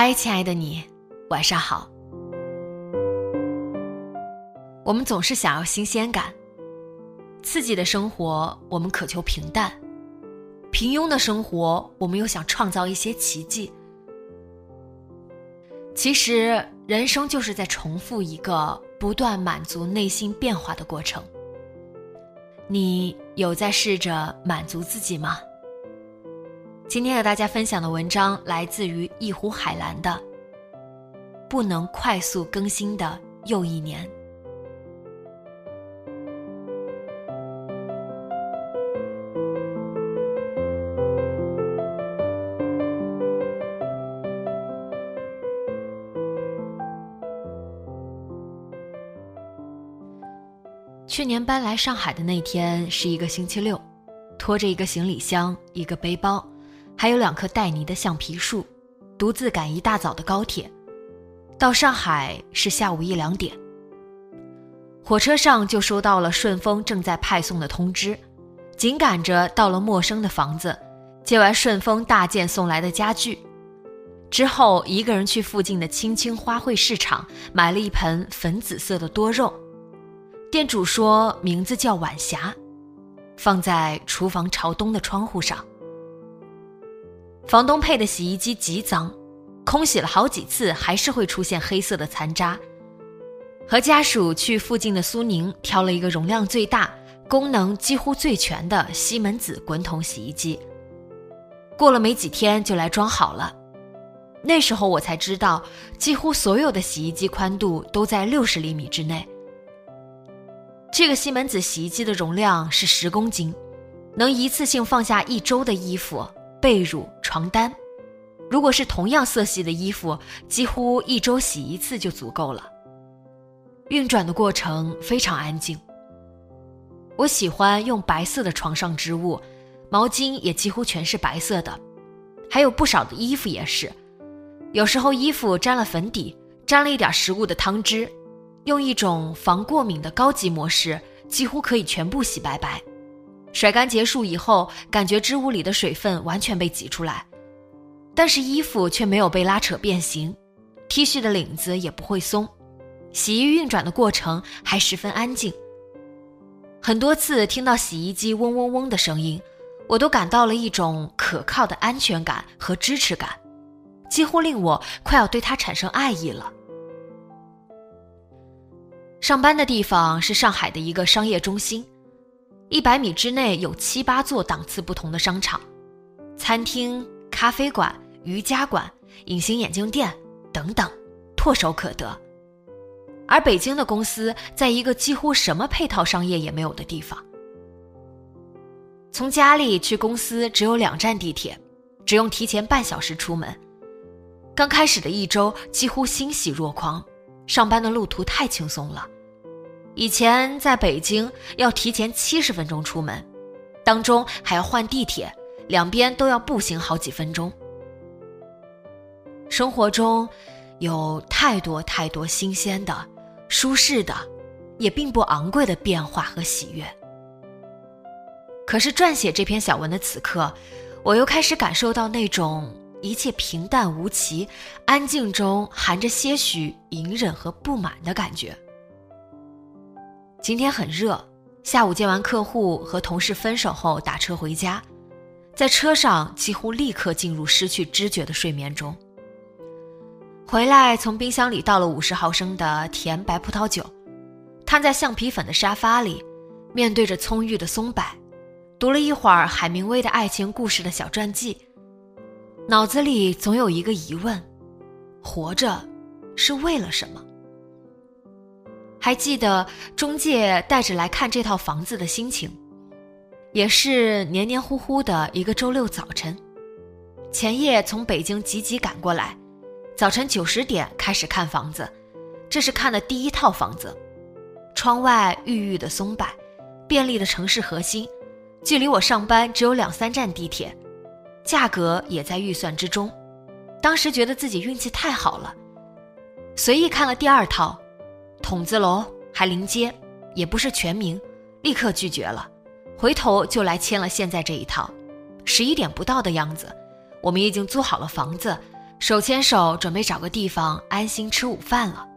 嗨，亲爱的你，晚上好。我们总是想要新鲜感，刺激的生活我们渴求平淡，平庸的生活我们又想创造一些奇迹。其实，人生就是在重复一个不断满足内心变化的过程。你有在试着满足自己吗？今天和大家分享的文章来自于一壶海蓝的《不能快速更新的又一年》。去年搬来上海的那天是一个星期六，拖着一个行李箱，一个背包。还有两棵带泥的橡皮树，独自赶一大早的高铁，到上海是下午一两点。火车上就收到了顺丰正在派送的通知，紧赶着到了陌生的房子，接完顺丰大件送来的家具，之后一个人去附近的青青花卉市场买了一盆粉紫色的多肉，店主说名字叫晚霞，放在厨房朝东的窗户上。房东配的洗衣机极脏，空洗了好几次还是会出现黑色的残渣。和家属去附近的苏宁挑了一个容量最大、功能几乎最全的西门子滚筒洗衣机。过了没几天就来装好了。那时候我才知道，几乎所有的洗衣机宽度都在六十厘米之内。这个西门子洗衣机的容量是十公斤，能一次性放下一周的衣服。被褥、床单，如果是同样色系的衣服，几乎一周洗一次就足够了。运转的过程非常安静。我喜欢用白色的床上织物，毛巾也几乎全是白色的，还有不少的衣服也是。有时候衣服沾了粉底，沾了一点食物的汤汁，用一种防过敏的高级模式，几乎可以全部洗白白。甩干结束以后，感觉织物里的水分完全被挤出来，但是衣服却没有被拉扯变形，T 恤的领子也不会松，洗衣运转的过程还十分安静。很多次听到洗衣机嗡嗡嗡的声音，我都感到了一种可靠的安全感和支持感，几乎令我快要对它产生爱意了。上班的地方是上海的一个商业中心。一百米之内有七八座档次不同的商场、餐厅、咖啡馆、瑜伽馆、隐形眼镜店等等，唾手可得。而北京的公司在一个几乎什么配套商业也没有的地方。从家里去公司只有两站地铁，只用提前半小时出门。刚开始的一周几乎欣喜若狂，上班的路途太轻松了。以前在北京要提前七十分钟出门，当中还要换地铁，两边都要步行好几分钟。生活中有太多太多新鲜的、舒适的，也并不昂贵的变化和喜悦。可是撰写这篇小文的此刻，我又开始感受到那种一切平淡无奇、安静中含着些许隐忍和不满的感觉。今天很热，下午见完客户和同事分手后打车回家，在车上几乎立刻进入失去知觉的睡眠中。回来从冰箱里倒了五十毫升的甜白葡萄酒，瘫在橡皮粉的沙发里，面对着葱郁的松柏，读了一会儿海明威的爱情故事的小传记，脑子里总有一个疑问：活着是为了什么？还记得中介带着来看这套房子的心情，也是黏黏糊糊的一个周六早晨，前夜从北京急急赶过来。早晨九十点开始看房子，这是看的第一套房子。窗外郁郁的松柏，便利的城市核心，距离我上班只有两三站地铁，价格也在预算之中。当时觉得自己运气太好了，随意看了第二套，筒子楼还临街，也不是全名，立刻拒绝了。回头就来签了现在这一套。十一点不到的样子，我们已经租好了房子。手牵手准备找个地方安心吃午饭了。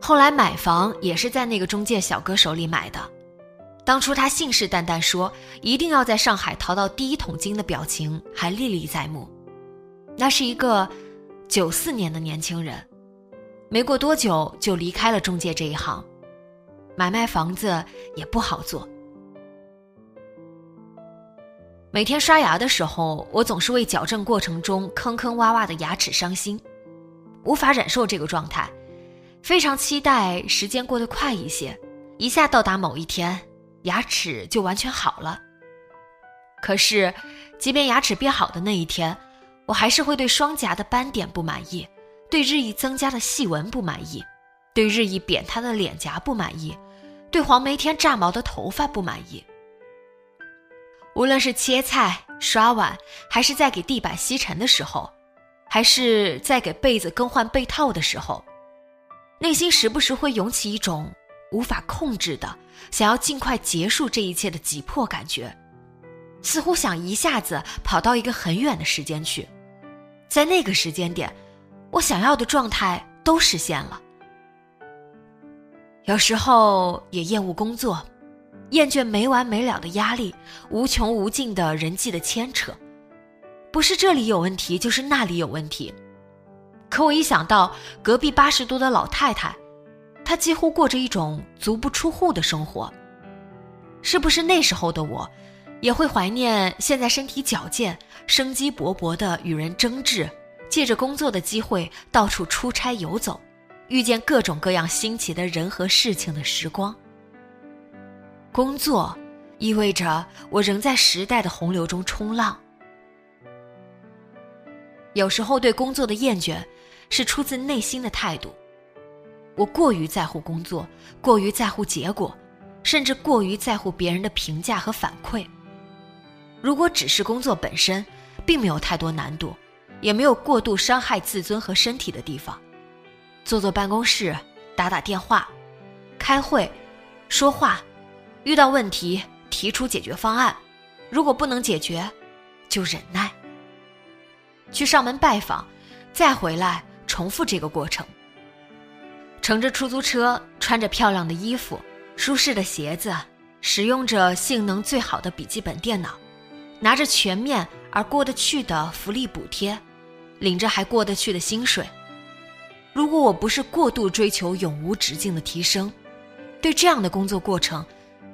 后来买房也是在那个中介小哥手里买的，当初他信誓旦旦说一定要在上海淘到第一桶金的表情还历历在目。那是一个九四年的年轻人，没过多久就离开了中介这一行，买卖房子也不好做。每天刷牙的时候，我总是为矫正过程中坑坑洼洼的牙齿伤心，无法忍受这个状态，非常期待时间过得快一些，一下到达某一天，牙齿就完全好了。可是，即便牙齿变好的那一天，我还是会对双颊的斑点不满意，对日益增加的细纹不满意，对日益扁塌的脸颊不满意，对黄梅天炸毛的头发不满意。无论是切菜、刷碗，还是在给地板吸尘的时候，还是在给被子更换被套的时候，内心时不时会涌起一种无法控制的想要尽快结束这一切的急迫感觉，似乎想一下子跑到一个很远的时间去，在那个时间点，我想要的状态都实现了。有时候也厌恶工作。厌倦没完没了的压力，无穷无尽的人际的牵扯，不是这里有问题，就是那里有问题。可我一想到隔壁八十多的老太太，她几乎过着一种足不出户的生活，是不是那时候的我，也会怀念现在身体矫健、生机勃勃的与人争执，借着工作的机会到处出差游走，遇见各种各样新奇的人和事情的时光？工作，意味着我仍在时代的洪流中冲浪。有时候对工作的厌倦，是出自内心的态度。我过于在乎工作，过于在乎结果，甚至过于在乎别人的评价和反馈。如果只是工作本身，并没有太多难度，也没有过度伤害自尊和身体的地方。坐坐办公室，打打电话，开会，说话。遇到问题提出解决方案，如果不能解决，就忍耐。去上门拜访，再回来重复这个过程。乘着出租车，穿着漂亮的衣服、舒适的鞋子，使用着性能最好的笔记本电脑，拿着全面而过得去的福利补贴，领着还过得去的薪水。如果我不是过度追求永无止境的提升，对这样的工作过程。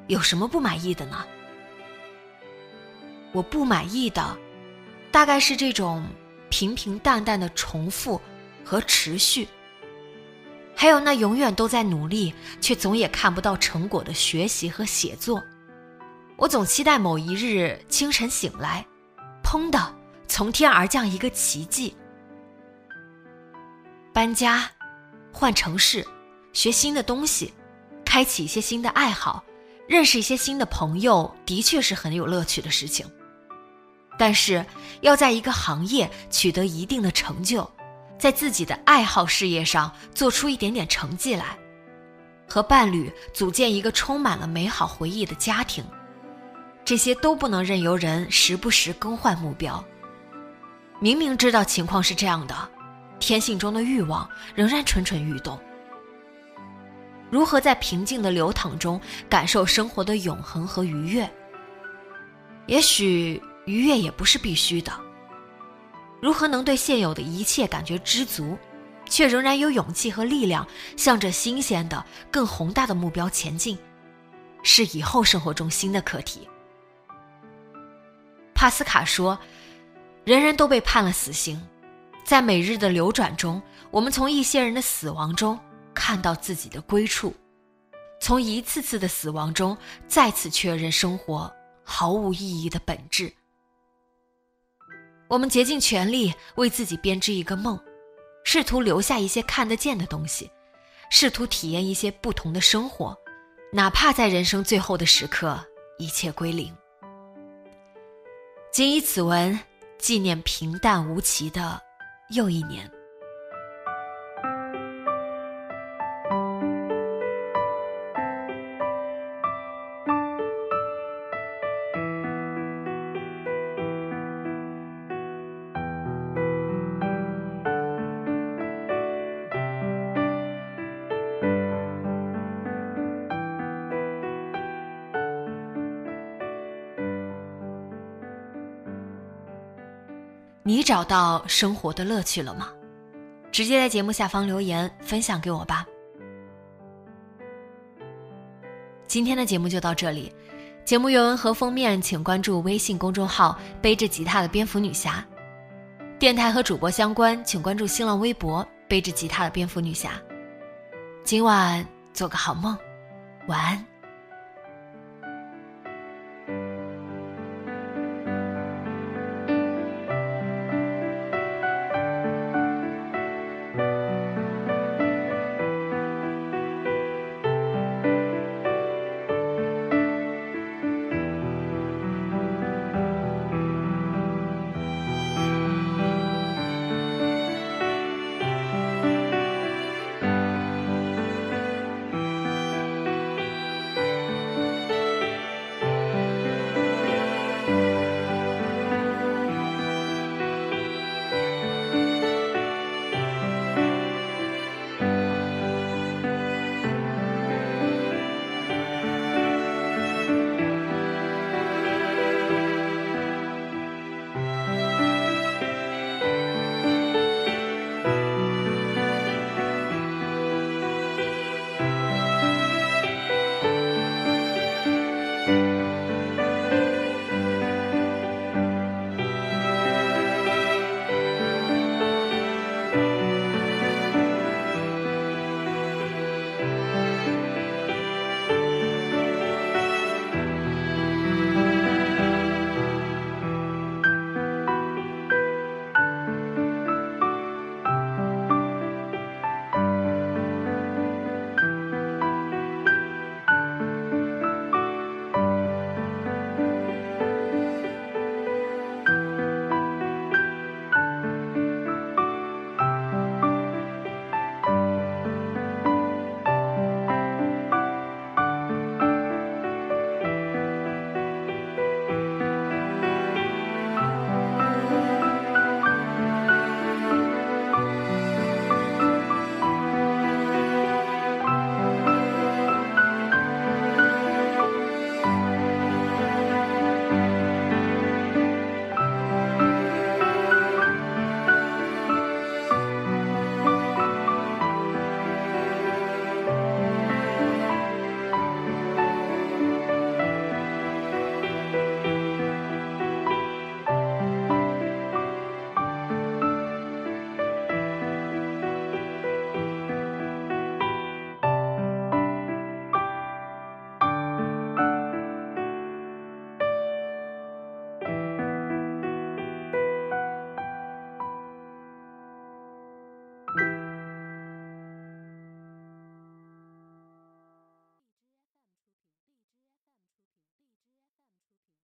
有什么不满意的呢？我不满意的，大概是这种平平淡淡的重复和持续，还有那永远都在努力却总也看不到成果的学习和写作。我总期待某一日清晨醒来，砰的从天而降一个奇迹。搬家，换城市，学新的东西，开启一些新的爱好。认识一些新的朋友，的确是很有乐趣的事情。但是，要在一个行业取得一定的成就，在自己的爱好事业上做出一点点成绩来，和伴侣组建一个充满了美好回忆的家庭，这些都不能任由人时不时更换目标。明明知道情况是这样的，天性中的欲望仍然蠢蠢欲动。如何在平静的流淌中感受生活的永恒和愉悦？也许愉悦也不是必须的。如何能对现有的一切感觉知足，却仍然有勇气和力量向着新鲜的、更宏大的目标前进，是以后生活中新的课题。帕斯卡说：“人人都被判了死刑，在每日的流转中，我们从一些人的死亡中看到自己的归处，从一次次的死亡中再次确认生活毫无意义的本质。”我们竭尽全力为自己编织一个梦，试图留下一些看得见的东西，试图体验一些不同的生活，哪怕在人生最后的时刻一切归零。谨以此文纪念平淡无奇的又一年。你找到生活的乐趣了吗？直接在节目下方留言分享给我吧。今天的节目就到这里，节目原文和封面请关注微信公众号“背着吉他的蝙蝠女侠”，电台和主播相关请关注新浪微博“背着吉他的蝙蝠女侠”。今晚做个好梦，晚安。